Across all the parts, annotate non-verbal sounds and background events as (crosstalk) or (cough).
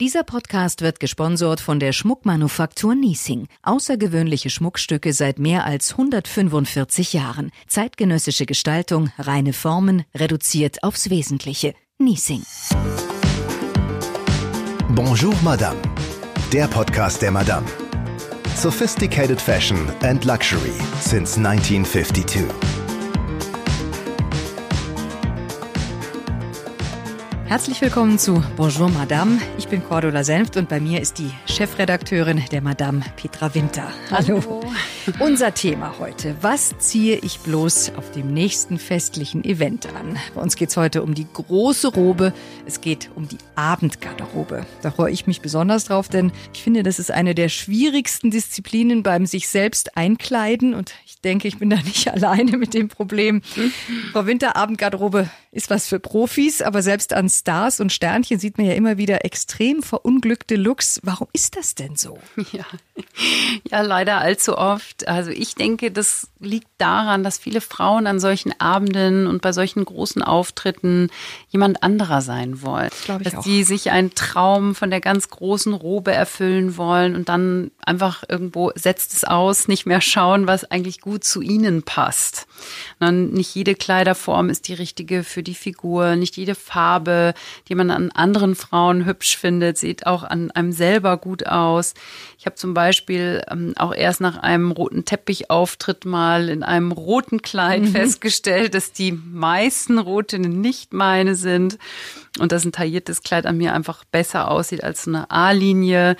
Dieser Podcast wird gesponsert von der Schmuckmanufaktur Niesing. Außergewöhnliche Schmuckstücke seit mehr als 145 Jahren. Zeitgenössische Gestaltung, reine Formen, reduziert aufs Wesentliche. Niesing. Bonjour Madame. Der Podcast der Madame. Sophisticated Fashion and Luxury since 1952. Herzlich willkommen zu Bonjour Madame. Ich bin Cordula Senft und bei mir ist die Chefredakteurin der Madame Petra Winter. Hallo. Hallo. Unser Thema heute. Was ziehe ich bloß auf dem nächsten festlichen Event an? Bei uns geht es heute um die große Robe. Es geht um die Abendgarderobe. Da freue ich mich besonders drauf, denn ich finde, das ist eine der schwierigsten Disziplinen beim sich selbst einkleiden und ich denke, ich bin da nicht (laughs) alleine mit dem Problem. Frau Winter, Abendgarderobe ist was für Profis, aber selbst an Stars und Sternchen sieht man ja immer wieder extrem verunglückte Looks. Warum ist das denn so? (laughs) Ja, ja leider allzu oft. Also ich denke, das liegt daran, dass viele Frauen an solchen Abenden und bei solchen großen Auftritten jemand anderer sein wollen. Das dass auch. sie sich einen Traum von der ganz großen Robe erfüllen wollen und dann einfach irgendwo setzt es aus, nicht mehr schauen, was eigentlich gut zu ihnen passt. Dann nicht jede Kleiderform ist die richtige für die Figur, nicht jede Farbe die man an anderen Frauen hübsch findet, sieht auch an einem selber gut aus. Ich habe zum Beispiel ähm, auch erst nach einem roten Teppichauftritt mal in einem roten Kleid mhm. festgestellt, dass die meisten Rotinnen nicht meine sind und dass ein tailliertes Kleid an mir einfach besser aussieht als so eine A-Linie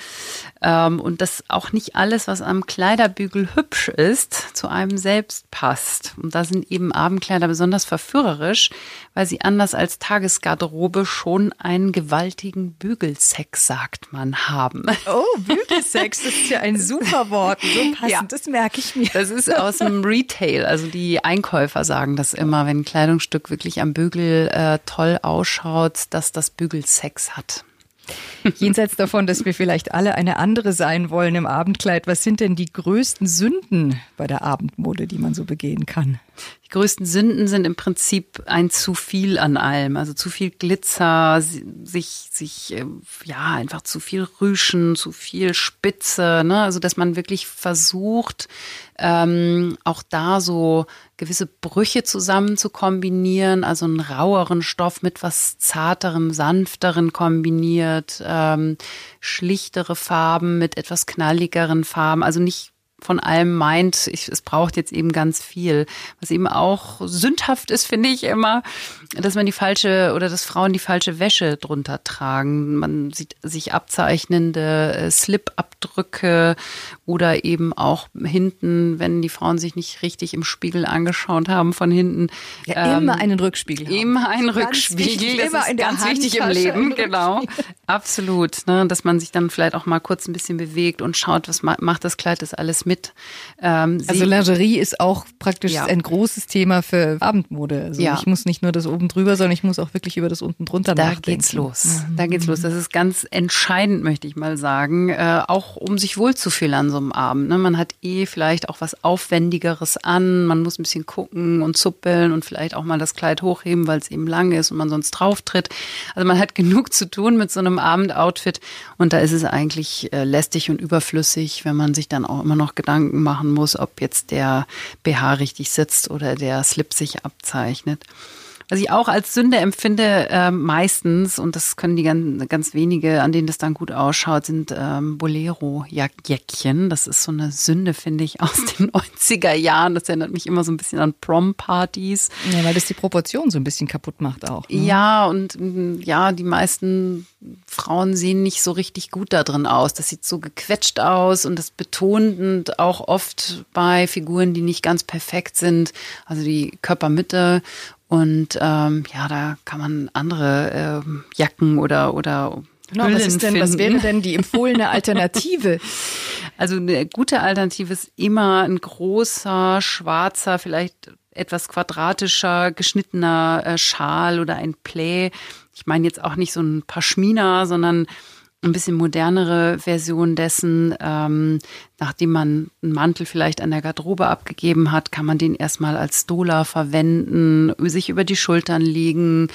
ähm, und dass auch nicht alles, was am Kleiderbügel hübsch ist, zu einem selbst passt. Und da sind eben Abendkleider besonders verführerisch, weil sie anders als Tagesgarderobe schon einen gewaltigen Bügelsex, sagt man, haben. Oh, Bügelsex, das ist ja ein super Wort. So (laughs) passend, ja. das merke ich mir. Das ist aus dem Retail, also die Einkäufer sagen das immer, wenn ein Kleidungsstück wirklich am Bügel äh, toll ausschaut, dass das Bügelsex hat. Jenseits davon, dass wir vielleicht alle eine andere sein wollen im Abendkleid, was sind denn die größten Sünden bei der Abendmode, die man so begehen kann? Die größten Sünden sind im Prinzip ein zu viel an allem, also zu viel Glitzer, sich, sich, äh, ja, einfach zu viel Rüschen, zu viel Spitze, ne? Also, dass man wirklich versucht, ähm, auch da so gewisse Brüche zusammen zu kombinieren, also einen raueren Stoff mit was zarterem, sanfteren kombiniert, ähm, schlichtere Farben mit etwas knalligeren Farben, also nicht von allem meint, ich, es braucht jetzt eben ganz viel. Was eben auch sündhaft ist, finde ich immer, dass man die falsche oder dass Frauen die falsche Wäsche drunter tragen. Man sieht sich abzeichnende äh, Slip-Abdrücke oder eben auch hinten, wenn die Frauen sich nicht richtig im Spiegel angeschaut haben von hinten. Ja, ähm, immer einen Rückspiegel. Haben. Immer einen Rückspiegel. Wichtig, das immer ist ganz wichtig im Leben, genau. Absolut. Ne? Dass man sich dann vielleicht auch mal kurz ein bisschen bewegt und schaut, was macht das Kleid das alles mit. Ähm, also Lingerie ist auch praktisch ja. ein großes Thema für Abendmode. Also ja. ich muss nicht nur das oben drüber, sondern ich muss auch wirklich über das unten drunter da nachdenken. Da geht's los. Da geht's los. Das ist ganz entscheidend, möchte ich mal sagen, äh, auch um sich wohlzufühlen an so einem Abend. Ne? Man hat eh vielleicht auch was Aufwendigeres an. Man muss ein bisschen gucken und zuppeln und vielleicht auch mal das Kleid hochheben, weil es eben lang ist und man sonst drauf tritt. Also man hat (laughs) genug zu tun mit so einem Abendoutfit und da ist es eigentlich äh, lästig und überflüssig, wenn man sich dann auch immer noch Gedanken machen muss, ob jetzt der BH richtig sitzt oder der Slip sich abzeichnet. Was ich auch als Sünde empfinde, äh, meistens, und das können die ganz, ganz wenige, an denen das dann gut ausschaut, sind ähm, Bolero-Jäckchen. Das ist so eine Sünde, finde ich, aus den (laughs) 90er Jahren. Das erinnert mich immer so ein bisschen an Prom-Partys. Ja, weil das die Proportion so ein bisschen kaputt macht auch. Ne? Ja, und mm, ja, die meisten Frauen sehen nicht so richtig gut da drin aus. Das sieht so gequetscht aus und das betont auch oft bei Figuren, die nicht ganz perfekt sind. Also die Körpermitte und ähm, ja, da kann man andere ähm, Jacken oder oder Genau, was, ist denn, was wäre denn die empfohlene (laughs) Alternative? Also eine gute Alternative ist immer ein großer, schwarzer, vielleicht etwas quadratischer, geschnittener äh, Schal oder ein Play. Ich meine jetzt auch nicht so ein Paschmina, sondern ein bisschen modernere Version dessen. Ähm, nachdem man einen Mantel vielleicht an der Garderobe abgegeben hat, kann man den erstmal als Stola verwenden, sich über die Schultern legen.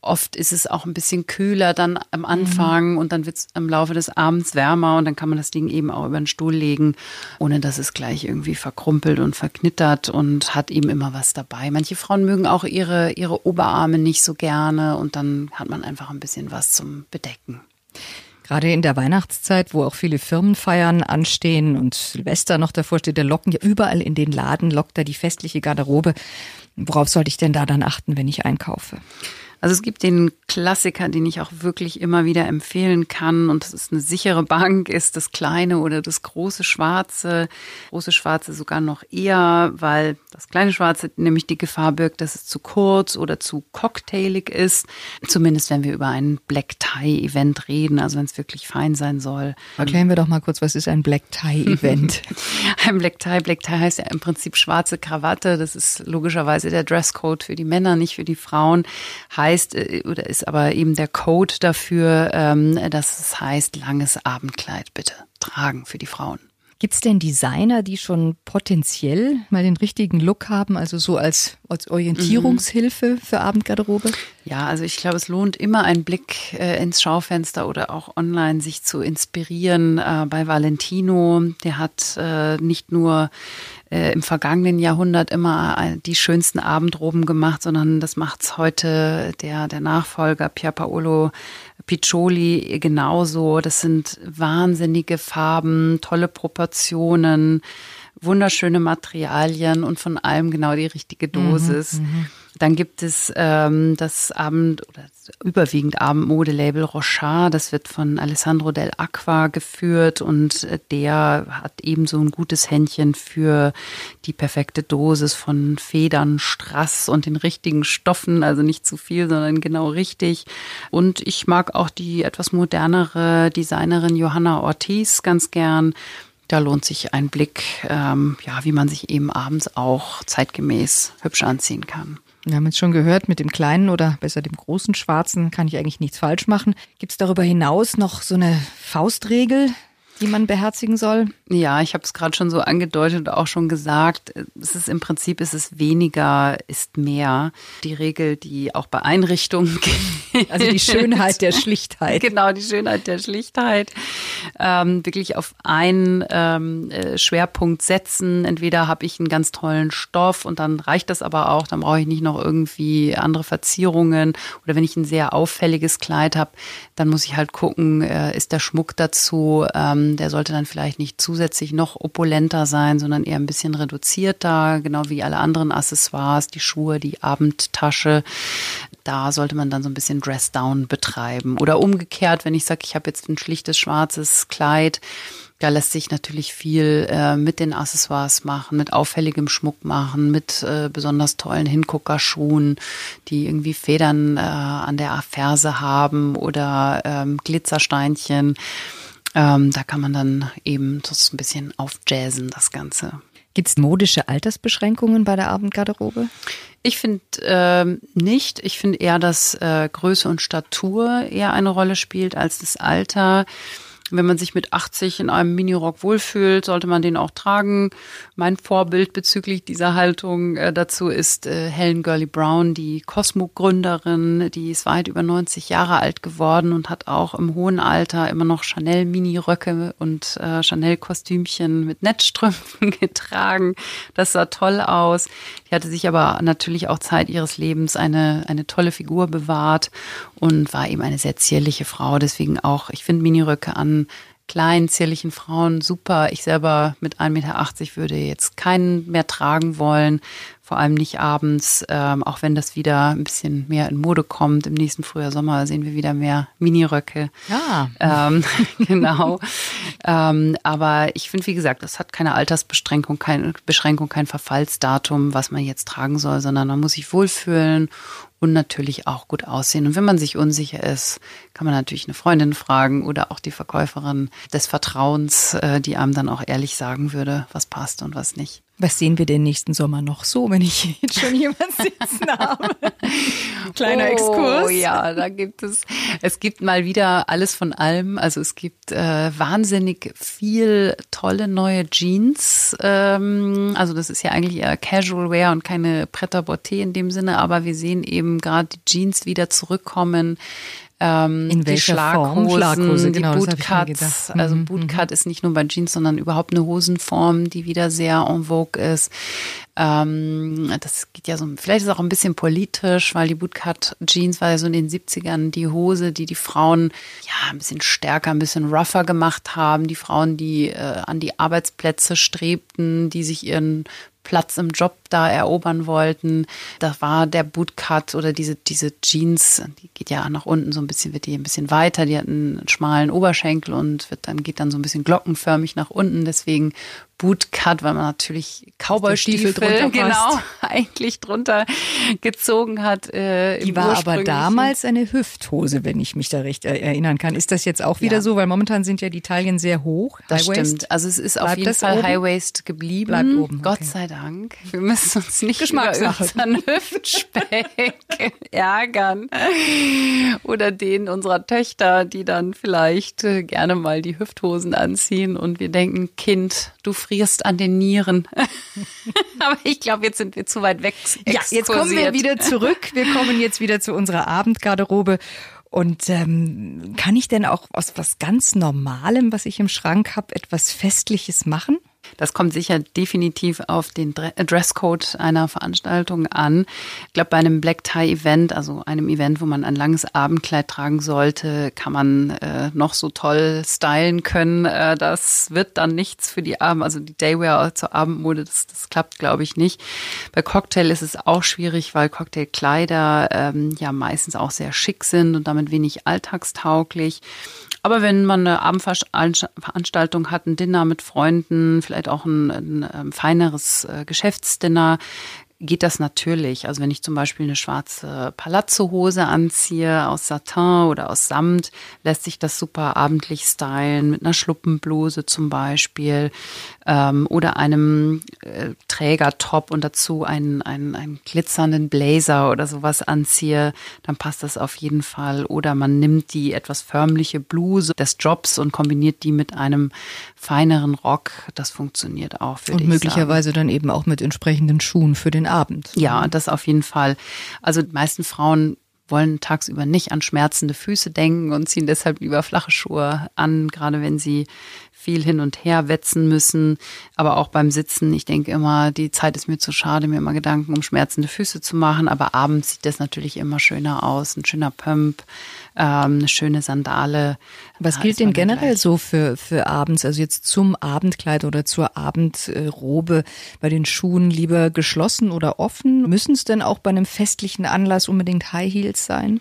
Oft ist es auch ein bisschen kühler dann am Anfang mhm. und dann wird es im Laufe des Abends wärmer und dann kann man das Ding eben auch über den Stuhl legen, ohne dass es gleich irgendwie verkrumpelt und verknittert und hat eben immer was dabei. Manche Frauen mögen auch ihre, ihre Oberarme nicht so gerne und dann hat man einfach ein bisschen was zum Bedecken. Gerade in der Weihnachtszeit, wo auch viele Firmenfeiern anstehen und Silvester noch davor steht, der locken ja überall in den Laden, lockt da die festliche Garderobe. Worauf sollte ich denn da dann achten, wenn ich einkaufe? Also es gibt den Klassiker, den ich auch wirklich immer wieder empfehlen kann und das ist eine sichere Bank, ist das kleine oder das große Schwarze. Große Schwarze sogar noch eher, weil das kleine Schwarze nämlich die Gefahr birgt, dass es zu kurz oder zu cocktailig ist. Zumindest wenn wir über ein Black Tie Event reden, also wenn es wirklich fein sein soll. Erklären wir doch mal kurz, was ist ein Black Tie Event? (laughs) ein Black Tie, Black Tie heißt ja im Prinzip schwarze Krawatte. Das ist logischerweise der Dresscode für die Männer, nicht für die Frauen. Heißt heißt äh, oder ist aber eben der Code dafür, ähm, dass es heißt, langes Abendkleid bitte tragen für die Frauen. Gibt es denn Designer, die schon potenziell mal den richtigen Look haben, also so als, als Orientierungshilfe mhm. für Abendgarderobe? Ja, also ich glaube, es lohnt immer einen Blick äh, ins Schaufenster oder auch online sich zu inspirieren. Äh, bei Valentino, der hat äh, nicht nur äh, im vergangenen Jahrhundert immer die schönsten Abendroben gemacht, sondern das macht's heute der, der Nachfolger Pier Paolo Piccioli genauso. Das sind wahnsinnige Farben, tolle Proportionen, wunderschöne Materialien und von allem genau die richtige Dosis. Mhm, mhm. Dann gibt es ähm, das Abend oder das überwiegend Abendmodelabel Rochard. Das wird von Alessandro del Acqua geführt und der hat ebenso ein gutes Händchen für die perfekte Dosis von Federn, Strass und den richtigen Stoffen. Also nicht zu viel, sondern genau richtig. Und ich mag auch die etwas modernere Designerin Johanna Ortiz ganz gern. Da lohnt sich ein Blick, ähm, ja, wie man sich eben abends auch zeitgemäß hübsch anziehen kann. Wir haben jetzt schon gehört, mit dem kleinen oder besser dem großen Schwarzen kann ich eigentlich nichts falsch machen. Gibt es darüber hinaus noch so eine Faustregel, die man beherzigen soll? Ja, ich habe es gerade schon so angedeutet und auch schon gesagt. Es ist im Prinzip ist es weniger ist mehr. Die Regel, die auch bei Einrichtungen (laughs) gilt. Also die Schönheit der Schlichtheit. Genau, die Schönheit der Schlichtheit. Ähm, wirklich auf einen ähm, äh, Schwerpunkt setzen. Entweder habe ich einen ganz tollen Stoff und dann reicht das aber auch. Dann brauche ich nicht noch irgendwie andere Verzierungen. Oder wenn ich ein sehr auffälliges Kleid habe, dann muss ich halt gucken, äh, ist der Schmuck dazu. Ähm, der sollte dann vielleicht nicht zu zusätzlich noch opulenter sein, sondern eher ein bisschen reduzierter, genau wie alle anderen Accessoires, die Schuhe, die Abendtasche. Da sollte man dann so ein bisschen Dress-Down betreiben. Oder umgekehrt, wenn ich sage, ich habe jetzt ein schlichtes schwarzes Kleid, da lässt sich natürlich viel äh, mit den Accessoires machen, mit auffälligem Schmuck machen, mit äh, besonders tollen Hinguckerschuhen, die irgendwie Federn äh, an der Ferse haben oder ähm, Glitzersteinchen. Ähm, da kann man dann eben das ein bisschen aufjazzen, das Ganze. Gibt es modische Altersbeschränkungen bei der Abendgarderobe? Ich finde ähm, nicht. Ich finde eher, dass äh, Größe und Statur eher eine Rolle spielt als das Alter. Wenn man sich mit 80 in einem Minirock wohlfühlt, sollte man den auch tragen. Mein Vorbild bezüglich dieser Haltung äh, dazu ist äh, Helen Gurley Brown, die Cosmo-Gründerin. Die ist weit über 90 Jahre alt geworden und hat auch im hohen Alter immer noch Chanel-Miniröcke und äh, Chanel-Kostümchen mit Netzstrümpfen (laughs) getragen. Das sah toll aus. Die hatte sich aber natürlich auch Zeit ihres Lebens eine, eine tolle Figur bewahrt und war eben eine sehr zierliche Frau. Deswegen auch, ich finde Miniröcke an kleinen, zierlichen Frauen super. Ich selber mit 1,80 Meter würde jetzt keinen mehr tragen wollen, vor allem nicht abends, ähm, auch wenn das wieder ein bisschen mehr in Mode kommt. Im nächsten Frühjahr, Sommer sehen wir wieder mehr Miniröcke. Ja. Ähm, (laughs) genau. ähm, aber ich finde, wie gesagt, das hat keine Altersbeschränkung, keine Beschränkung, kein Verfallsdatum, was man jetzt tragen soll, sondern man muss sich wohlfühlen und natürlich auch gut aussehen. Und wenn man sich unsicher ist, kann man natürlich eine Freundin fragen oder auch die Verkäuferin des Vertrauens, äh, die einem dann auch ehrlich sagen würde, was passt und was nicht. Was sehen wir denn nächsten Sommer noch so, wenn ich (laughs) jetzt schon jemand sitzen (laughs) habe? Kleiner oh, Exkurs. Oh ja, da gibt es, es gibt mal wieder alles von allem. Also es gibt äh, wahnsinnig viel tolle neue Jeans. Ähm, also das ist ja eigentlich eher Casual Wear und keine Pret-à-Porter in dem Sinne, aber wir sehen eben gerade die Jeans wieder zurückkommen ähm, in welcher die Schlaghosen, Form? Schlaghose, genau, die Bootcuts. Also mhm. Bootcut mhm. ist nicht nur bei Jeans, sondern überhaupt eine Hosenform, die wieder sehr en vogue ist. Ähm, das geht ja so, vielleicht ist es auch ein bisschen politisch, weil die Bootcut Jeans war ja so in den 70ern die Hose, die die Frauen ja ein bisschen stärker, ein bisschen rougher gemacht haben. Die Frauen, die äh, an die Arbeitsplätze strebten, die sich ihren Platz im Job da erobern wollten. Da war der Bootcut oder diese, diese Jeans, die geht ja nach unten so ein bisschen, wird die ein bisschen weiter, die hat einen schmalen Oberschenkel und wird dann, geht dann so ein bisschen glockenförmig nach unten. Deswegen Bootcut, weil man natürlich Cowboy-Stiefel drunter genau (laughs) eigentlich drunter gezogen hat. Äh, Die war aber damals eine Hüfthose, wenn ich mich da recht erinnern kann. Ist das jetzt auch wieder ja. so? Weil momentan sind ja die Taillen sehr hoch. Das stimmt. Also es ist Bleibt auf jeden Fall oben? High Waist geblieben. Bleibt oben. Gott sei Dank. Wir müssen uns nicht über unseren (laughs) Hüftspeck ärgern. Oder den unserer Töchter, die dann vielleicht äh, gerne mal die Hüfthosen anziehen und wir denken, Kind, du frierst an den Nieren. (laughs) Aber ich glaube, jetzt sind wir zu weit weg. Ja, jetzt kommen wir wieder zurück. Wir kommen jetzt wieder zu unserer Abendgarderobe. Und ähm, kann ich denn auch aus was ganz Normalem, was ich im Schrank habe, etwas Festliches machen? Das kommt sicher definitiv auf den äh, Dresscode einer Veranstaltung an. Ich glaube, bei einem Black Tie Event, also einem Event, wo man ein langes Abendkleid tragen sollte, kann man äh, noch so toll stylen können. Äh, das wird dann nichts für die Abend, also die Daywear zur Abendmode, das, das klappt, glaube ich, nicht. Bei Cocktail ist es auch schwierig, weil Cocktailkleider ähm, ja meistens auch sehr schick sind und damit wenig alltagstauglich. Aber wenn man eine Abendveranstaltung hat, ein Dinner mit Freunden, vielleicht auch ein, ein, ähm, feineres äh, Geschäftsdinner, geht das natürlich. Also wenn ich zum Beispiel eine schwarze Palazzo-Hose anziehe aus Satin oder aus Samt, lässt sich das super abendlich stylen mit einer Schluppenbluse zum Beispiel ähm, oder einem äh, Trägertop und dazu einen, einen, einen glitzernden Blazer oder sowas anziehe, dann passt das auf jeden Fall. Oder man nimmt die etwas förmliche Bluse des Jobs und kombiniert die mit einem feineren Rock. Das funktioniert auch. Und möglicherweise sagen. dann eben auch mit entsprechenden Schuhen für den Abend. Ja, das auf jeden Fall. Also die meisten Frauen wollen tagsüber nicht an schmerzende Füße denken und ziehen deshalb lieber flache Schuhe an, gerade wenn sie viel hin und her wetzen müssen. Aber auch beim Sitzen, ich denke immer, die Zeit ist mir zu schade, mir immer Gedanken um schmerzende Füße zu machen. Aber abends sieht das natürlich immer schöner aus. Ein schöner Pump, ähm, eine schöne Sandale. Was gilt denn generell gleich. so für, für abends, also jetzt zum Abendkleid oder zur Abendrobe bei den Schuhen lieber geschlossen oder offen? Müssen es denn auch bei einem festlichen Anlass unbedingt High Heels sein?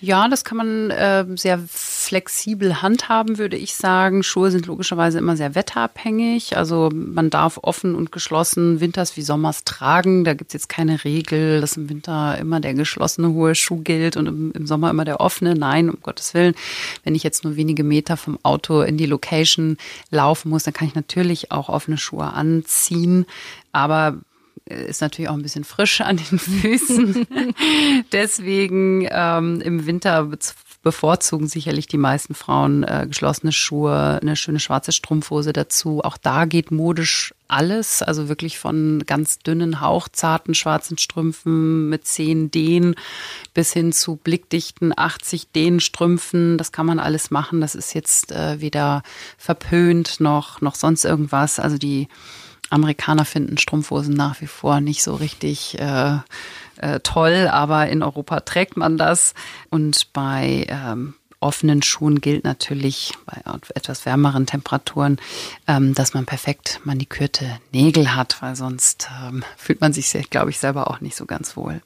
Ja, das kann man äh, sehr flexibel handhaben, würde ich sagen. Schuhe sind logischerweise immer sehr wetterabhängig. Also man darf offen und geschlossen winters wie sommers tragen. Da gibt es jetzt keine Regel, dass im Winter immer der geschlossene hohe Schuh gilt und im, Sommer immer der offene. Nein, um Gottes Willen. Wenn ich jetzt nur wenige Meter vom Auto in die Location laufen muss, dann kann ich natürlich auch offene Schuhe anziehen. Aber ist natürlich auch ein bisschen frisch an den (laughs) Füßen. Deswegen ähm, im Winter bevorzugen sicherlich die meisten Frauen äh, geschlossene Schuhe, eine schöne schwarze Strumpfhose dazu. Auch da geht modisch alles, also wirklich von ganz dünnen, hauchzarten schwarzen Strümpfen mit 10 Dehn bis hin zu blickdichten 80 Dehn Strümpfen. Das kann man alles machen. Das ist jetzt äh, weder verpönt noch, noch sonst irgendwas. Also die Amerikaner finden Strumpfhosen nach wie vor nicht so richtig äh, äh, toll, aber in Europa trägt man das. Und bei ähm, offenen Schuhen gilt natürlich bei etwas wärmeren Temperaturen, ähm, dass man perfekt manikürte Nägel hat, weil sonst ähm, fühlt man sich, glaube ich, selber auch nicht so ganz wohl.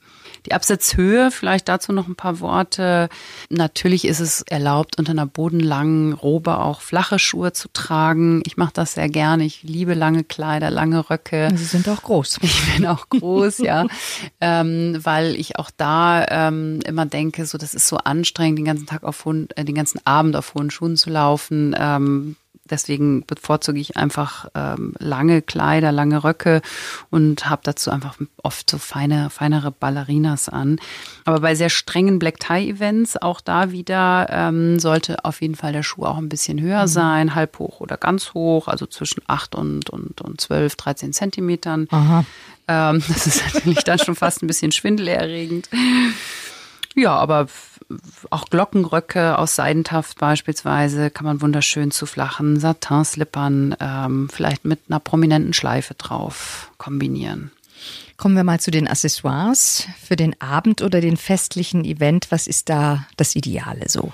Die Absatzhöhe, vielleicht dazu noch ein paar Worte. Natürlich ist es erlaubt, unter einer bodenlangen Robe auch flache Schuhe zu tragen. Ich mache das sehr gerne. Ich liebe lange Kleider, lange Röcke. Sie sind auch groß. (laughs) Ich bin auch groß, ja. (laughs) Ähm, weil ich auch da ähm, immer denke, so das ist so anstrengend, den ganzen Tag auf hohen, äh, den ganzen Abend auf hohen Schuhen zu laufen. Ähm, Deswegen bevorzuge ich einfach ähm, lange Kleider, lange Röcke und habe dazu einfach oft so feine, feinere Ballerinas an. Aber bei sehr strengen Black Tie Events, auch da wieder ähm, sollte auf jeden Fall der Schuh auch ein bisschen höher mhm. sein, halb hoch oder ganz hoch, also zwischen 8 und, und, und 12, 13 Zentimetern. Ähm, (laughs) das ist natürlich dann schon fast ein bisschen schwindelerregend. Ja, aber auch Glockenröcke aus Seidentaft beispielsweise kann man wunderschön zu flachen Satin-Slippern, ähm, vielleicht mit einer prominenten Schleife drauf kombinieren. Kommen wir mal zu den Accessoires für den Abend oder den festlichen Event. Was ist da das Ideale so?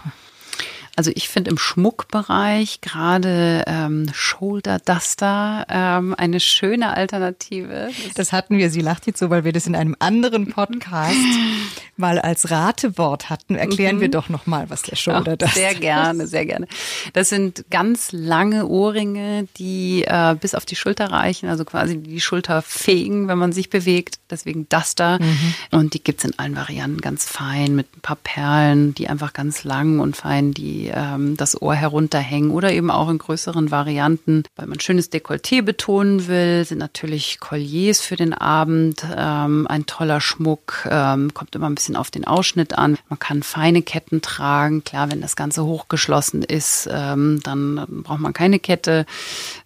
Also ich finde im Schmuckbereich gerade ähm, Shoulder Duster ähm, eine schöne Alternative. Das, hatten wir, sie lacht jetzt so, weil wir das in einem anderen Podcast (laughs) mal als Ratewort hatten. Erklären mhm. wir doch nochmal, was der Shoulder Duster ist. Sehr gerne, sehr gerne. Das sind ganz lange Ohrringe, die äh, bis auf die Schulter reichen, also quasi die Schulter fegen, wenn man sich bewegt. Deswegen Duster. Mhm. Und die gibt's in allen Varianten ganz fein mit ein paar Perlen, die einfach ganz lang und fein die ähm, das Ohr herunterhängen oder eben auch in größeren Varianten. Weil man schönes Dekolleté betonen will, sind natürlich Colliers für den Abend ähm, ein toller Schmuck, ähm, kommt immer ein bisschen auf den Ausschnitt an. Man kann feine Ketten tragen. Klar, wenn das Ganze hochgeschlossen ist, ähm, dann braucht man keine Kette.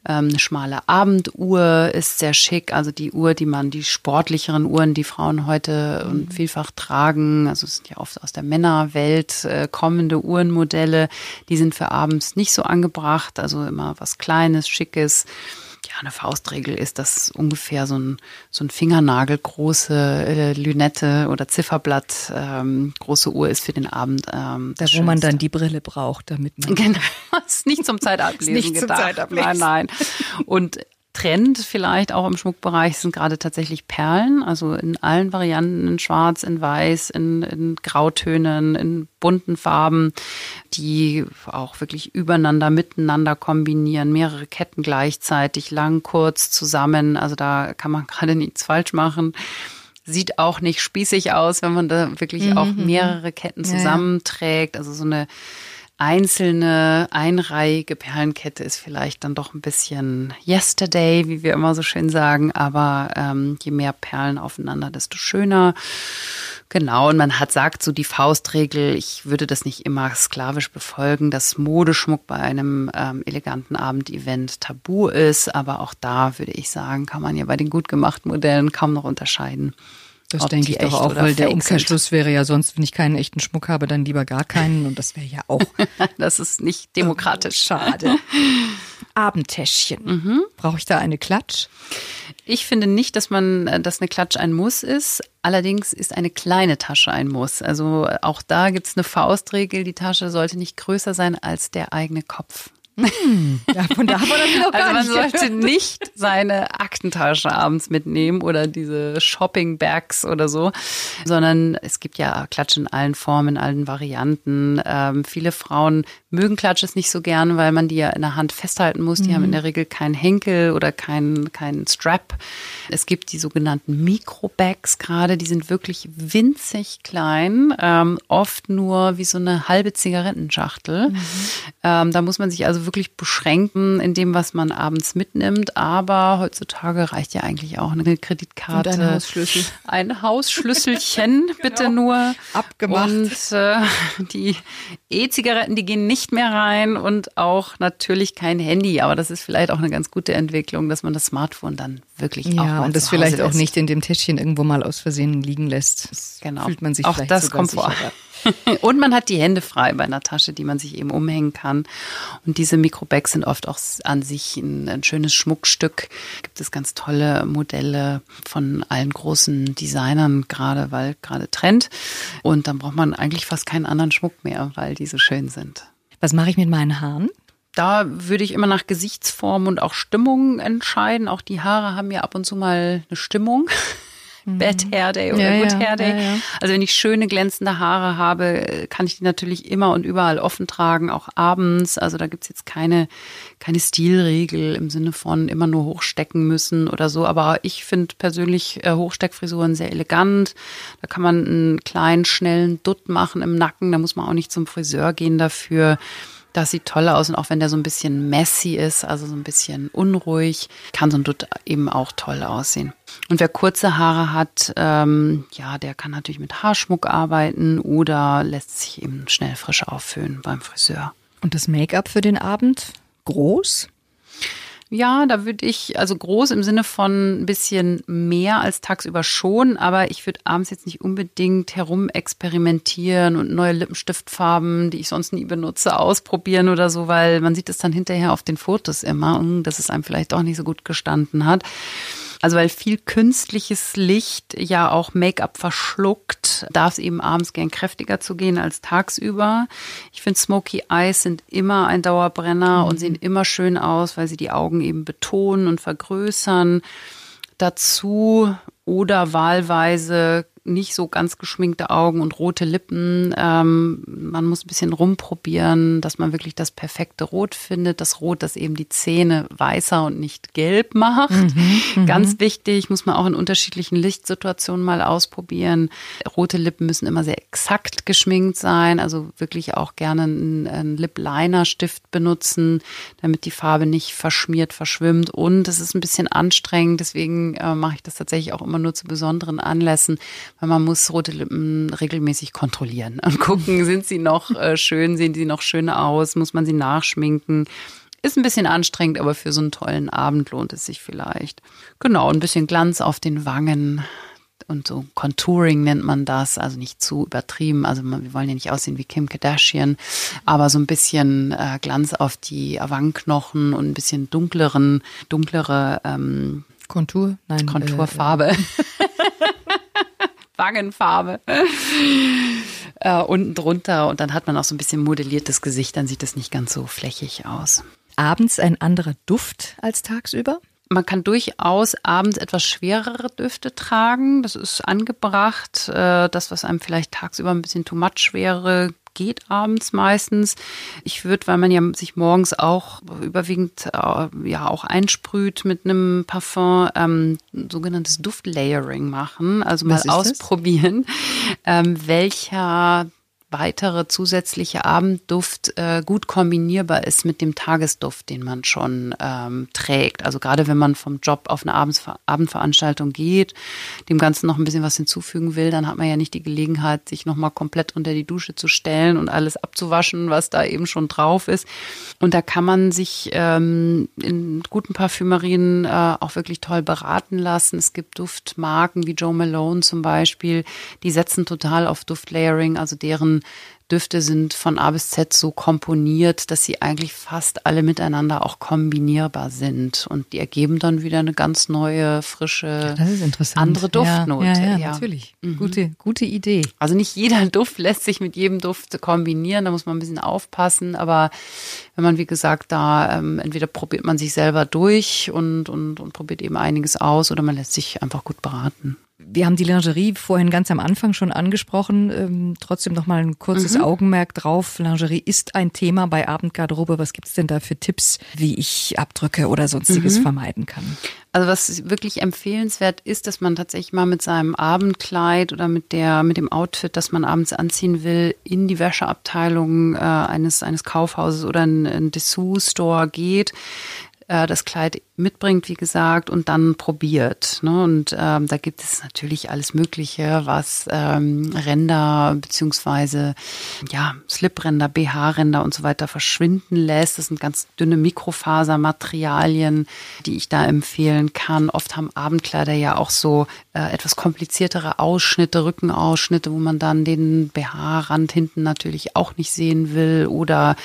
Ähm, eine schmale Abenduhr ist sehr schick. Also die Uhr, die man, die sportlicheren Uhren, die Frauen heute und vielfach tragen, also es sind ja oft aus der Männerwelt äh, kommende Uhrenmodelle, die sind für abends nicht so angebracht. Also immer was Kleines, Schickes. Ja, eine Faustregel ist, dass ungefähr so ein, so ein Fingernagel große äh, Lünette oder Zifferblatt ähm, große Uhr ist für den Abend. Ähm, da, wo man dann die Brille braucht, damit man. (laughs) Genau, ist nicht zum Zeitablesen nicht gedacht. Zum Zeitablesen. Nein, nein. (laughs) Und Trend vielleicht auch im Schmuckbereich sind gerade tatsächlich Perlen, also in allen Varianten, in Schwarz, in Weiß, in, in Grautönen, in bunten Farben, die auch wirklich übereinander, miteinander kombinieren, mehrere Ketten gleichzeitig, lang, kurz, zusammen. Also da kann man (laughs) gerade nichts falsch machen sieht auch nicht spießig aus, wenn man da wirklich mhm. auch mhm. mehrere Ketten zusammenträgt. Also so eine einzelne einreihige Perlenkette ist vielleicht dann doch ein bisschen yesterday, wie wir immer so schön sagen, aber ähm, je mehr Perlen aufeinander, desto schöner. Genau, und man hat sagt so die Faustregel, ich würde das nicht immer sklavisch befolgen, dass Modeschmuck bei einem ähm, eleganten Abendevent tabu ist, aber auch da würde ich sagen, kann man ja bei den gut gemachten Modellen kaum noch unterscheiden. Das denke ich doch auch, weil der Umkehrschluss sind. wäre ja sonst, wenn ich keinen echten Schmuck habe, dann lieber gar keinen und das wäre ja auch. (laughs) das ist nicht demokratisch. Schade. Abendtäschchen. Mhm. Brauche ich da eine Klatsch? Ich finde nicht, dass man, äh, dass eine Klatsch ein Muss ist. Allerdings ist eine kleine Tasche ein Muss. Also auch da gibt es eine Faustregel. Die Tasche sollte nicht größer sein als der eigene Kopf. Hm, davon darf man das noch also man sollte nicht seine Aktentasche abends mitnehmen oder diese Shopping-Bags oder so, sondern es gibt ja Klatsch in allen Formen, in allen Varianten. Ähm, viele Frauen mögen Klatsches nicht so gern, weil man die ja in der Hand festhalten muss. Die mhm. haben in der Regel keinen Henkel oder keinen keinen Strap. Es gibt die sogenannten Mikrobags gerade, die sind wirklich winzig klein, ähm, oft nur wie so eine halbe Zigarettenschachtel. Mhm. Ähm, da muss man sich also wirklich beschränken in dem, was man abends mitnimmt. Aber heutzutage reicht ja eigentlich auch eine Kreditkarte. Und ein Hausschlüssel. Ein Hausschlüsselchen, (laughs) genau. bitte nur. Abgemacht. Und äh, die E-Zigaretten, die gehen nicht mehr rein und auch natürlich kein Handy. Aber das ist vielleicht auch eine ganz gute Entwicklung, dass man das Smartphone dann wirklich ja, auch mal und das vielleicht auch nicht in dem Täschchen irgendwo mal aus Versehen liegen lässt. Das genau. Fühlt man sich auch vielleicht das kommt vor. (laughs) Und man hat die Hände frei bei einer Tasche, die man sich eben umhängen kann. Und diese Mikrobags sind oft auch an sich ein, ein schönes Schmuckstück. Gibt es ganz tolle Modelle von allen großen Designern, gerade weil gerade Trend. Und dann braucht man eigentlich fast keinen anderen Schmuck mehr, weil die so schön sind. Was mache ich mit meinen Haaren? Da würde ich immer nach Gesichtsform und auch Stimmung entscheiden. Auch die Haare haben ja ab und zu mal eine Stimmung. (laughs) Mhm. Bad Hair Day oder ja, Good ja, Hair Day. Ja. Also wenn ich schöne glänzende Haare habe, kann ich die natürlich immer und überall offen tragen, auch abends. Also da gibt's jetzt keine, keine Stilregel im Sinne von immer nur hochstecken müssen oder so. Aber ich finde persönlich äh, Hochsteckfrisuren sehr elegant. Da kann man einen kleinen, schnellen Dutt machen im Nacken. Da muss man auch nicht zum Friseur gehen dafür. Das sieht toll aus und auch wenn der so ein bisschen messy ist, also so ein bisschen unruhig, kann so ein Dutt eben auch toll aussehen. Und wer kurze Haare hat, ähm, ja, der kann natürlich mit Haarschmuck arbeiten oder lässt sich eben schnell frisch auffüllen beim Friseur. Und das Make-up für den Abend? Groß? Ja, da würde ich, also groß im Sinne von ein bisschen mehr als tagsüber schon, aber ich würde abends jetzt nicht unbedingt herum experimentieren und neue Lippenstiftfarben, die ich sonst nie benutze, ausprobieren oder so, weil man sieht es dann hinterher auf den Fotos immer, dass es einem vielleicht auch nicht so gut gestanden hat. Also weil viel künstliches Licht ja auch Make-up verschluckt, darf es eben abends gern kräftiger zu gehen als tagsüber. Ich finde Smoky Eyes sind immer ein Dauerbrenner mhm. und sehen immer schön aus, weil sie die Augen eben betonen und vergrößern. Dazu oder wahlweise nicht so ganz geschminkte Augen und rote Lippen. Ähm, man muss ein bisschen rumprobieren, dass man wirklich das perfekte Rot findet. Das Rot, das eben die Zähne weißer und nicht gelb macht. Mhm, mhm, ganz wichtig, muss man auch in unterschiedlichen Lichtsituationen mal ausprobieren. Rote Lippen müssen immer sehr exakt geschminkt sein. Also wirklich auch gerne einen, einen Lip Liner Stift benutzen, damit die Farbe nicht verschmiert, verschwimmt. Und es ist ein bisschen anstrengend. Deswegen äh, mache ich das tatsächlich auch immer nur zu besonderen Anlässen weil man muss rote Lippen regelmäßig kontrollieren und (laughs) gucken, sind sie noch äh, schön, sehen sie noch schön aus, muss man sie nachschminken. Ist ein bisschen anstrengend, aber für so einen tollen Abend lohnt es sich vielleicht. Genau, ein bisschen Glanz auf den Wangen und so Contouring nennt man das, also nicht zu übertrieben. Also wir wollen ja nicht aussehen wie Kim Kardashian, aber so ein bisschen äh, Glanz auf die Wangenknochen und ein bisschen dunkleren, dunklere ähm, Kontur, nein, Konturfarbe. Äh, (laughs) Wangenfarbe. (laughs) äh, unten drunter und dann hat man auch so ein bisschen modelliertes Gesicht, dann sieht es nicht ganz so flächig aus. Abends ein anderer Duft als tagsüber? Man kann durchaus abends etwas schwerere Düfte tragen. Das ist angebracht. Äh, das, was einem vielleicht tagsüber ein bisschen too much wäre, geht abends meistens. Ich würde, weil man ja sich morgens auch überwiegend äh, ja auch einsprüht mit einem Parfum, ähm, sogenanntes Duftlayering machen, also mal ausprobieren, (laughs) ähm, welcher weitere zusätzliche Abendduft äh, gut kombinierbar ist mit dem Tagesduft, den man schon ähm, trägt. Also gerade wenn man vom Job auf eine Abendsver Abendveranstaltung geht, dem Ganzen noch ein bisschen was hinzufügen will, dann hat man ja nicht die Gelegenheit, sich nochmal komplett unter die Dusche zu stellen und alles abzuwaschen, was da eben schon drauf ist. Und da kann man sich ähm, in guten Parfümerien äh, auch wirklich toll beraten lassen. Es gibt Duftmarken wie Joe Malone zum Beispiel, die setzen total auf Duftlayering, also deren Düfte sind von A bis Z so komponiert, dass sie eigentlich fast alle miteinander auch kombinierbar sind. Und die ergeben dann wieder eine ganz neue, frische, ja, andere Duftnote. Ja, ja, ja. natürlich. Mhm. Gute, gute Idee. Also nicht jeder (laughs) Duft lässt sich mit jedem Duft kombinieren, da muss man ein bisschen aufpassen. Aber wenn man, wie gesagt, da ähm, entweder probiert man sich selber durch und, und, und probiert eben einiges aus oder man lässt sich einfach gut beraten. Wir haben die Lingerie vorhin ganz am Anfang schon angesprochen. Ähm, trotzdem noch mal ein kurzes mhm. Augenmerk drauf. Lingerie ist ein Thema bei Abendgarderobe. Was gibt's denn da für Tipps, wie ich Abdrücke oder sonstiges mhm. vermeiden kann? Also was wirklich empfehlenswert ist, dass man tatsächlich mal mit seinem Abendkleid oder mit der mit dem Outfit, das man abends anziehen will, in die Wäscheabteilung äh, eines eines Kaufhauses oder in ein Dessous Store geht äh, das Kleid mitbringt, wie gesagt, und dann probiert. Ne? Und ähm, da gibt es natürlich alles Mögliche, was ähm, Ränder beziehungsweise ja Slipränder, BH-Ränder und so weiter verschwinden lässt. Das sind ganz dünne Mikrofasermaterialien, die ich da empfehlen kann. Oft haben Abendkleider ja auch so äh, etwas kompliziertere Ausschnitte, Rückenausschnitte, wo man dann den BH-Rand hinten natürlich auch nicht sehen will. Oder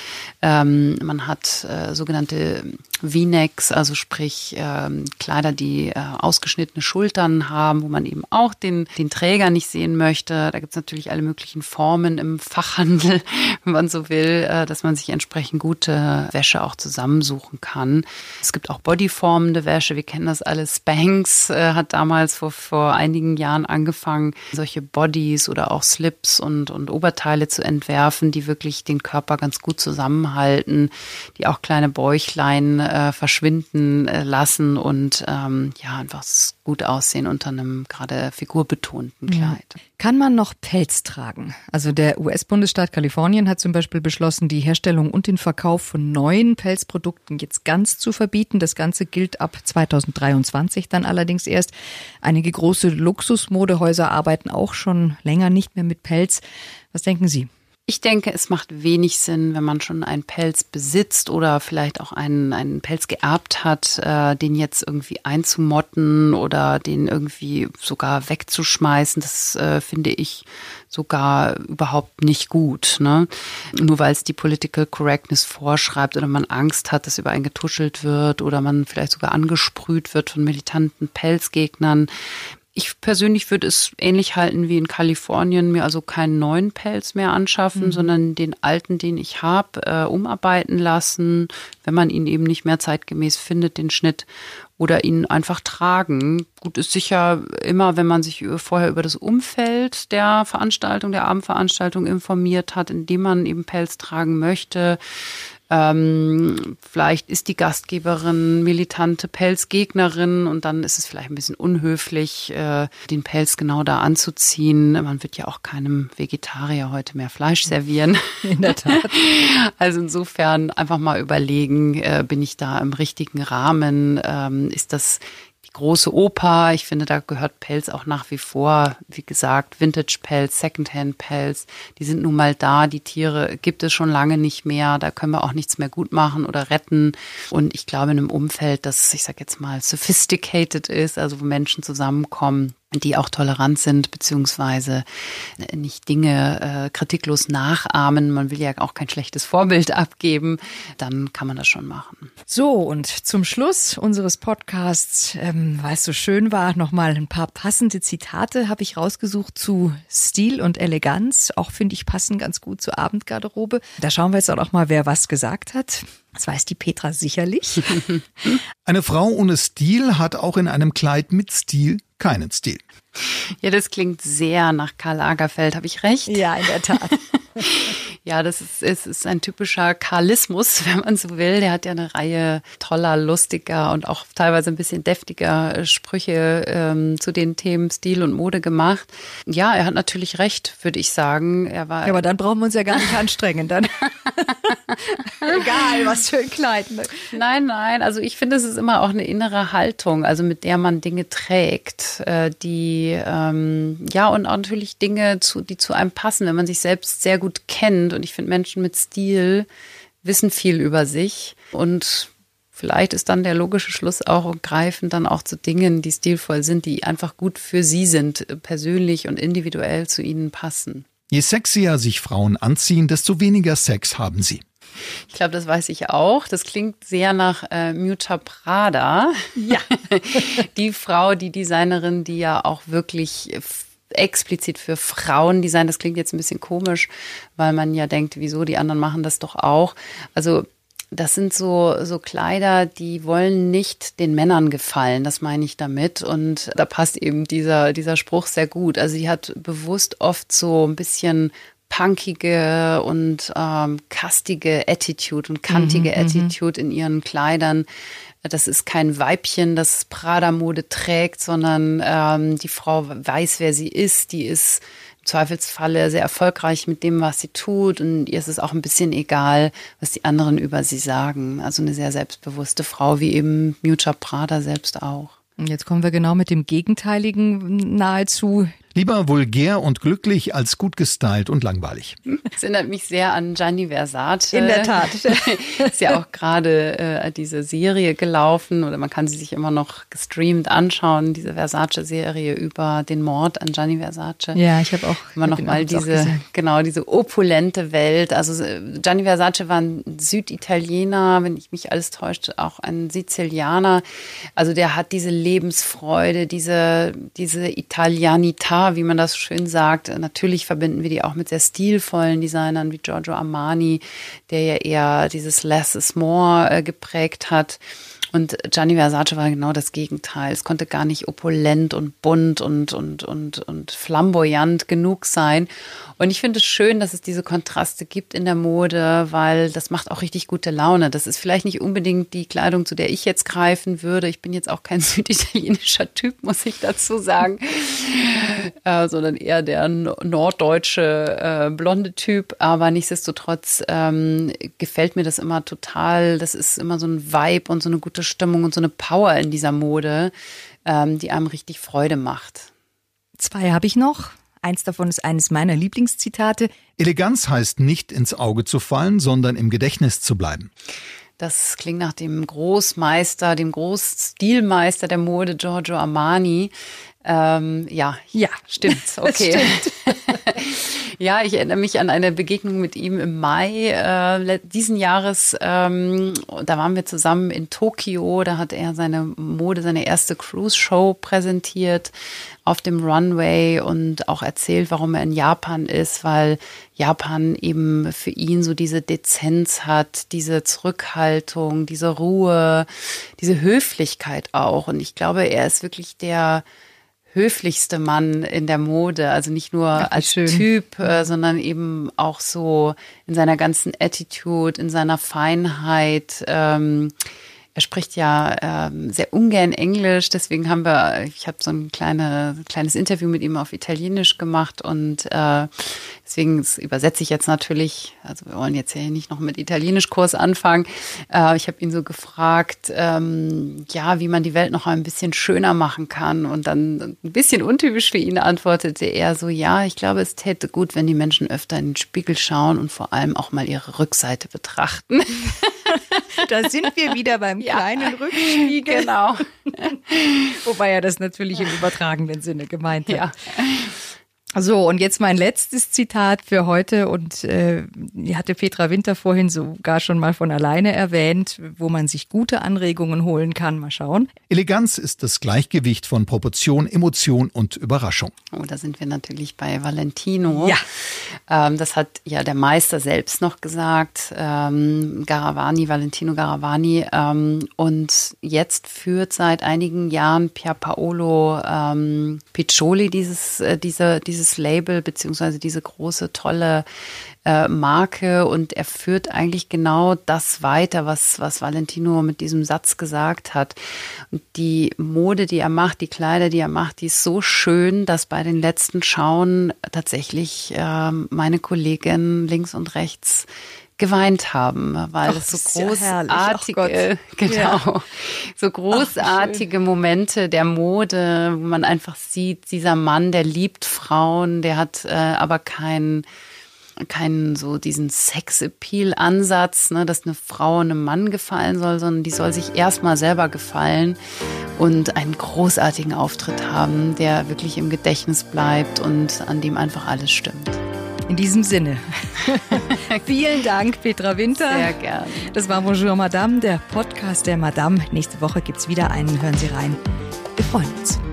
ähm, man hat äh, sogenannte V-Necks, also sprich sprich ähm, Kleider, die äh, ausgeschnittene Schultern haben, wo man eben auch den, den Träger nicht sehen möchte. Da gibt es natürlich alle möglichen Formen im Fachhandel, (laughs) wenn man so will, äh, dass man sich entsprechend gute Wäsche auch zusammensuchen kann. Es gibt auch bodyformende Wäsche, wir kennen das alles. Spanx äh, hat damals vor, vor einigen Jahren angefangen, solche Bodies oder auch Slips und, und Oberteile zu entwerfen, die wirklich den Körper ganz gut zusammenhalten, die auch kleine Bäuchlein äh, verschwinden lassen und ähm, ja, einfach gut aussehen unter einem gerade figurbetonten Kleid. Ja. Kann man noch Pelz tragen? Also der US-Bundesstaat Kalifornien hat zum Beispiel beschlossen, die Herstellung und den Verkauf von neuen Pelzprodukten jetzt ganz zu verbieten. Das Ganze gilt ab 2023 dann allerdings erst. Einige große Luxusmodehäuser arbeiten auch schon länger nicht mehr mit Pelz. Was denken Sie? Ich denke, es macht wenig Sinn, wenn man schon einen Pelz besitzt oder vielleicht auch einen, einen Pelz geerbt hat, äh, den jetzt irgendwie einzumotten oder den irgendwie sogar wegzuschmeißen. Das äh, finde ich sogar überhaupt nicht gut. Ne? Nur weil es die Political Correctness vorschreibt oder man Angst hat, dass über einen getuschelt wird oder man vielleicht sogar angesprüht wird von militanten Pelzgegnern. Ich persönlich würde es ähnlich halten wie in Kalifornien, mir also keinen neuen Pelz mehr anschaffen, mhm. sondern den alten, den ich habe, äh, umarbeiten lassen, wenn man ihn eben nicht mehr zeitgemäß findet, den Schnitt oder ihn einfach tragen. Gut ist sicher immer, wenn man sich vorher über das Umfeld der Veranstaltung, der Abendveranstaltung informiert hat, indem man eben Pelz tragen möchte, ähm, vielleicht ist die Gastgeberin militante Pelzgegnerin und dann ist es vielleicht ein bisschen unhöflich, äh, den Pelz genau da anzuziehen. Man wird ja auch keinem Vegetarier heute mehr Fleisch servieren. (laughs) In der Tat. (laughs) Also insofern einfach mal überlegen, äh, bin ich da im richtigen Rahmen? Ähm, ist das große Oper. Ich finde, da gehört Pelz auch nach wie vor, wie gesagt, Vintage-Pelz, Secondhand-Pelz. Die sind nun mal da. Die Tiere gibt es schon lange nicht mehr. Da können wir auch nichts mehr gut machen oder retten. Und ich glaube, in einem Umfeld, das, ich sag jetzt mal, sophisticated ist, also wo Menschen zusammenkommen, die auch tolerant sind, beziehungsweise nicht Dinge äh, kritiklos nachahmen. Man will ja auch kein schlechtes Vorbild abgeben. Dann kann man das schon machen. So, und zum Schluss unseres Podcasts, ähm, weil es so schön war, nochmal ein paar passende Zitate habe ich rausgesucht zu Stil und Eleganz. Auch finde ich passen ganz gut zur Abendgarderobe. Da schauen wir jetzt auch noch mal, wer was gesagt hat. Das weiß die Petra sicherlich. (laughs) Eine Frau ohne Stil hat auch in einem Kleid mit Stil keinen Stil. Ja, das klingt sehr nach Karl Lagerfeld, habe ich recht? Ja, in der Tat. (laughs) Ja, das ist, ist, ist ein typischer Karlismus, (laughs) wenn man so will. Der hat ja eine Reihe toller, lustiger und auch teilweise ein bisschen deftiger Sprüche ähm, zu den Themen Stil und Mode gemacht. Ja, er hat natürlich recht, würde ich sagen. Er war. Ja, aber dann brauchen wir uns ja gar nicht anstrengen. Dann. (laughs) Egal, was für ein Kleid. Ne? Nein, nein. Also ich finde, es ist immer auch eine innere Haltung, also mit der man Dinge trägt, äh, die ähm, ja und auch natürlich Dinge, zu, die zu einem passen, wenn man sich selbst sehr gut kennt und ich finde, Menschen mit Stil wissen viel über sich. Und vielleicht ist dann der logische Schluss auch greifen dann auch zu Dingen, die stilvoll sind, die einfach gut für sie sind, persönlich und individuell zu ihnen passen. Je sexier sich Frauen anziehen, desto weniger Sex haben sie. Ich glaube, das weiß ich auch. Das klingt sehr nach äh, Muta Prada. Ja. (laughs) die Frau, die Designerin, die ja auch wirklich explizit für Frauen designt. Das klingt jetzt ein bisschen komisch, weil man ja denkt, wieso, die anderen machen das doch auch. Also das sind so, so Kleider, die wollen nicht den Männern gefallen, das meine ich damit. Und da passt eben dieser, dieser Spruch sehr gut. Also sie hat bewusst oft so ein bisschen punkige und ähm, kastige Attitude und kantige mhm, mhm. Attitude in ihren Kleidern. Das ist kein Weibchen, das Prada-Mode trägt, sondern ähm, die Frau weiß, wer sie ist. Die ist im Zweifelsfalle sehr erfolgreich mit dem, was sie tut. Und ihr ist es auch ein bisschen egal, was die anderen über sie sagen. Also eine sehr selbstbewusste Frau, wie eben Miuccia Prada selbst auch. Und jetzt kommen wir genau mit dem Gegenteiligen nahezu. Lieber vulgär und glücklich als gut gestylt und langweilig. Das erinnert mich sehr an Gianni Versace. In der Tat. (laughs) Ist ja auch gerade äh, diese Serie gelaufen oder man kann sie sich immer noch gestreamt anschauen, diese Versace-Serie über den Mord an Gianni Versace. Ja, ich habe auch immer noch mal diese genau diese opulente Welt. Also äh, Gianni Versace war ein Süditaliener, wenn ich mich alles täuscht, auch ein Sizilianer. Also der hat diese Lebensfreude, diese diese Wie man das schön sagt. Natürlich verbinden wir die auch mit sehr stilvollen Designern wie Giorgio Armani, der ja eher dieses Less is More äh, geprägt hat. Und Gianni Versace war genau das Gegenteil. Es konnte gar nicht opulent und bunt und, und, und, und flamboyant genug sein. Und ich finde es schön, dass es diese Kontraste gibt in der Mode, weil das macht auch richtig gute Laune. Das ist vielleicht nicht unbedingt die Kleidung, zu der ich jetzt greifen würde. Ich bin jetzt auch kein (laughs) süditalienischer Typ, muss ich dazu sagen, (laughs) äh, sondern eher der norddeutsche äh, blonde Typ. Aber nichtsdestotrotz ähm, gefällt mir das immer total. Das ist immer so ein Vibe und so eine gute Stimmung und so eine Power in dieser Mode, ähm, die einem richtig Freude macht. Zwei habe ich noch. Eins davon ist eines meiner Lieblingszitate. Eleganz heißt nicht ins Auge zu fallen, sondern im Gedächtnis zu bleiben. Das klingt nach dem Großmeister, dem Großstilmeister der Mode Giorgio Armani. Ähm, ja, ja, stimmt. (laughs) Okay. Stimmt. (laughs) ja, ich erinnere mich an eine Begegnung mit ihm im Mai äh, diesen Jahres. Ähm, da waren wir zusammen in Tokio. Da hat er seine Mode, seine erste Cruise-Show präsentiert auf dem Runway und auch erzählt, warum er in Japan ist, weil Japan eben für ihn so diese Dezenz hat, diese Zurückhaltung, diese Ruhe, diese Höflichkeit auch. Und ich glaube, er ist wirklich der höflichste Mann in der Mode. Also nicht nur Ach, als schön. Typ, äh, sondern eben auch so in seiner ganzen Attitude, in seiner Feinheit. Ähm, er spricht ja ähm, sehr ungern Englisch, deswegen haben wir, ich habe so ein kleine, kleines Interview mit ihm auf Italienisch gemacht und äh, deswegen übersetze ich jetzt natürlich, also wir wollen jetzt hier nicht noch mit Italienischkurs anfangen. Äh, ich habe ihn so gefragt, ähm, ja, wie man die Welt noch ein bisschen schöner machen kann und dann ein bisschen untypisch für ihn antwortete er so, ja, ich glaube, es täte gut, wenn die Menschen öfter in den Spiegel schauen und vor allem auch mal ihre Rückseite betrachten. (laughs) da sind wir wieder beim ja. kleinen Rückspiegel. Genau. (laughs) Wobei er das natürlich im übertragenen Sinne gemeint hat. Ja. So, und jetzt mein letztes Zitat für heute und äh, hatte Petra Winter vorhin sogar schon mal von alleine erwähnt, wo man sich gute Anregungen holen kann. Mal schauen. Eleganz ist das Gleichgewicht von Proportion, Emotion und Überraschung. Oh, da sind wir natürlich bei Valentino. Ja. Ähm, das hat ja der Meister selbst noch gesagt, ähm, Garavani, Valentino Garavani. Ähm, und jetzt führt seit einigen Jahren Pier Paolo ähm, Piccioli dieses, äh, diese, dieses dieses Label beziehungsweise diese große, tolle äh, Marke und er führt eigentlich genau das weiter, was, was Valentino mit diesem Satz gesagt hat. Und die Mode, die er macht, die Kleider, die er macht, die ist so schön, dass bei den letzten Schauen tatsächlich äh, meine Kollegin links und rechts geweint haben, weil Ach, es so großartige, ja (laughs) genau, ja. so großartige Ach, Momente der Mode, wo man einfach sieht, dieser Mann, der liebt Frauen, der hat äh, aber keinen keinen so diesen Sex-Appeal-Ansatz, ne, dass eine Frau einem Mann gefallen soll, sondern die soll sich erstmal selber gefallen und einen großartigen Auftritt haben, der wirklich im Gedächtnis bleibt und an dem einfach alles stimmt. In diesem Sinne. (laughs) (laughs) Vielen Dank, Petra Winter. Sehr gern. Das war Bonjour Madame, der Podcast der Madame. Nächste Woche gibt es wieder einen. Hören Sie rein. Wir freuen uns.